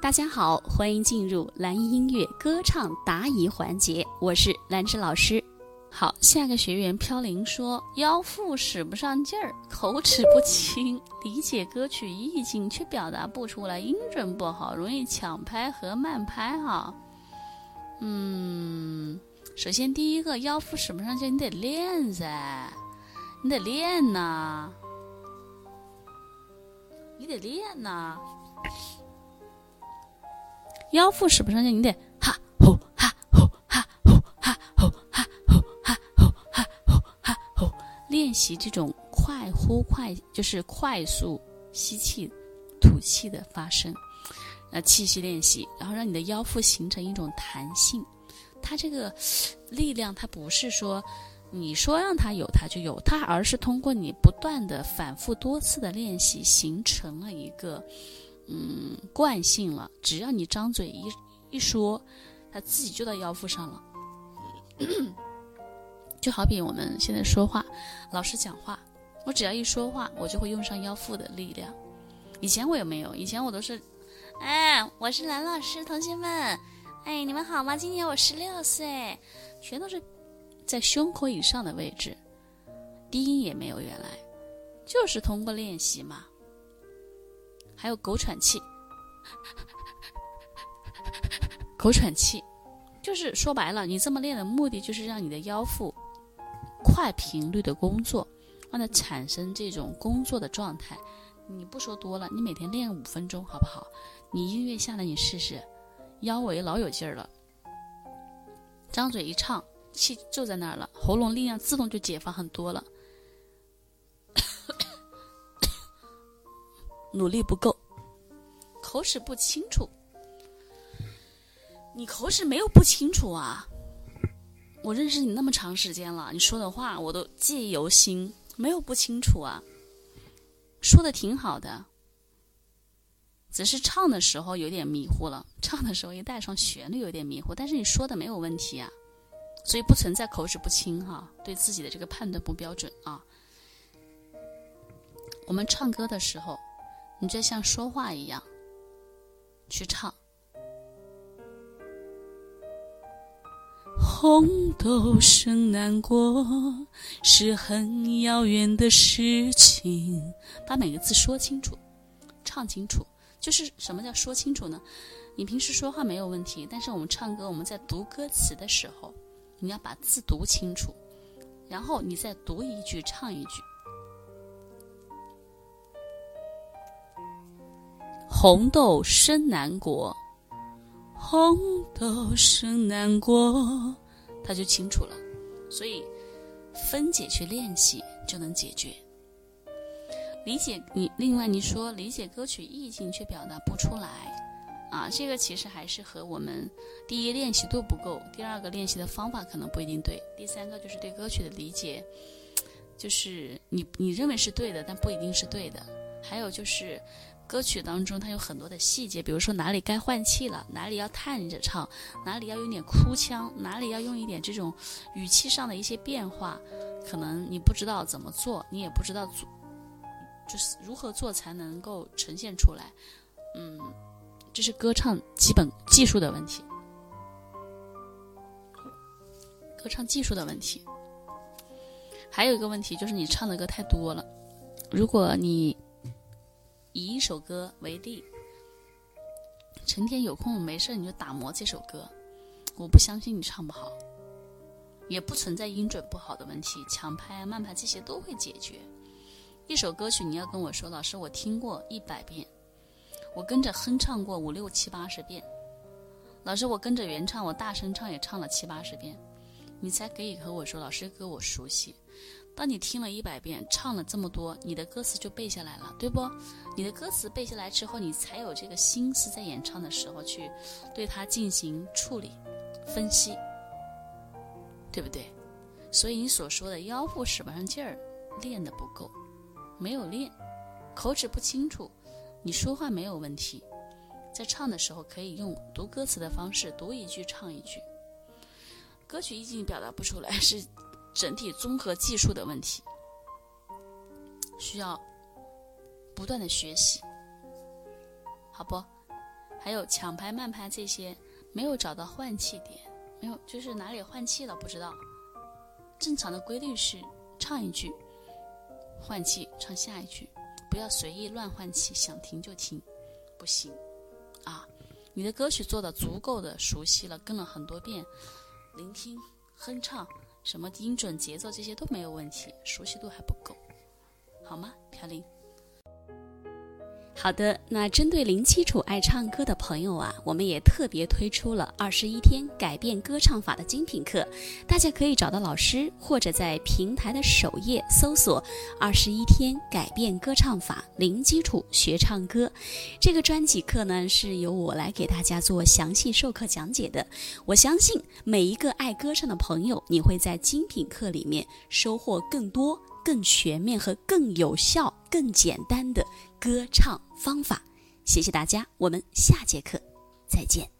大家好，欢迎进入蓝音乐歌唱答疑环节，我是兰芝老师。好，下个学员飘零说腰腹使不上劲儿，口齿不清，理解歌曲意境却表达不出来，音准不好，容易抢拍和慢拍哈。嗯，首先第一个腰腹使不上劲，你得练噻，你得练呐，你得练呐。腰腹使不上劲，你得哈吼哈吼哈吼哈吼哈吼哈吼哈吼哈吼，练习这种快呼快，就是快速吸气、吐气的发声，呃，气息练习，然后让你的腰腹形成一种弹性。它这个力量，它不是说你说让它有它就有它，而是通过你不断的反复多次的练习，形成了一个。嗯，惯性了。只要你张嘴一一说，他自己就到腰腹上了。就好比我们现在说话，老师讲话，我只要一说话，我就会用上腰腹的力量。以前我也没有，以前我都是，哎，我是蓝老师，同学们，哎，你们好吗？今年我十六岁，全都是在胸口以上的位置，低音也没有。原来就是通过练习嘛。还有狗喘气，狗喘气，就是说白了，你这么练的目的就是让你的腰腹快频率的工作，让它产生这种工作的状态。你不说多了，你每天练五分钟好不好？你音乐下来你试试，腰围老有劲儿了，张嘴一唱，气就在那儿了，喉咙力量自动就解放很多了。努力不够，口齿不清楚。你口齿没有不清楚啊！我认识你那么长时间了，你说的话我都记忆犹新，没有不清楚啊。说的挺好的，只是唱的时候有点迷糊了。唱的时候一带上旋律有点迷糊，但是你说的没有问题啊，所以不存在口齿不清哈。对自己的这个判断不标准啊。我们唱歌的时候。你就像说话一样去唱。红豆生南国是很遥远的事情，把每个字说清楚，唱清楚。就是什么叫说清楚呢？你平时说话没有问题，但是我们唱歌，我们在读歌词的时候，你要把字读清楚，然后你再读一句，唱一句。红豆生南国，红豆生南国，他就清楚了。所以分解去练习就能解决。理解你，另外你说理解歌曲意境却表达不出来，啊，这个其实还是和我们第一练习度不够，第二个练习的方法可能不一定对，第三个就是对歌曲的理解，就是你你认为是对的，但不一定是对的。还有就是。歌曲当中，它有很多的细节，比如说哪里该换气了，哪里要叹着唱，哪里要用点哭腔，哪里要用一点这种语气上的一些变化，可能你不知道怎么做，你也不知道做，就是如何做才能够呈现出来。嗯，这是歌唱基本技术的问题，歌唱技术的问题。还有一个问题就是你唱的歌太多了，如果你。以一首歌为例，成天有空没事你就打磨这首歌，我不相信你唱不好，也不存在音准不好的问题，强拍慢拍这些都会解决。一首歌曲你要跟我说，老师我听过一百遍，我跟着哼唱过五六七八十遍，老师我跟着原唱我大声唱也唱了七八十遍，你才可以和我说老师歌我熟悉。当你听了一百遍，唱了这么多，你的歌词就背下来了，对不？你的歌词背下来之后，你才有这个心思在演唱的时候去对它进行处理、分析，对不对？所以你所说的腰腹使不上劲儿，练的不够，没有练，口齿不清楚，你说话没有问题，在唱的时候可以用读歌词的方式，读一句唱一句。歌曲意境表达不出来是。整体综合技术的问题，需要不断的学习，好不？还有抢拍慢拍这些，没有找到换气点，没有就是哪里换气了不知道。正常的规律是唱一句，换气唱下一句，不要随意乱换气，想停就停，不行啊！你的歌曲做的足够的熟悉了，跟了很多遍，聆听、哼唱，什么音准、节奏这些都没有问题，熟悉度还不够，好吗，飘零？好的，那针对零基础爱唱歌的朋友啊，我们也特别推出了二十一天改变歌唱法的精品课，大家可以找到老师，或者在平台的首页搜索“二十一天改变歌唱法零基础学唱歌”。这个专辑课呢，是由我来给大家做详细授课讲解的。我相信每一个爱歌唱的朋友，你会在精品课里面收获更多。更全面和更有效、更简单的歌唱方法，谢谢大家，我们下节课再见。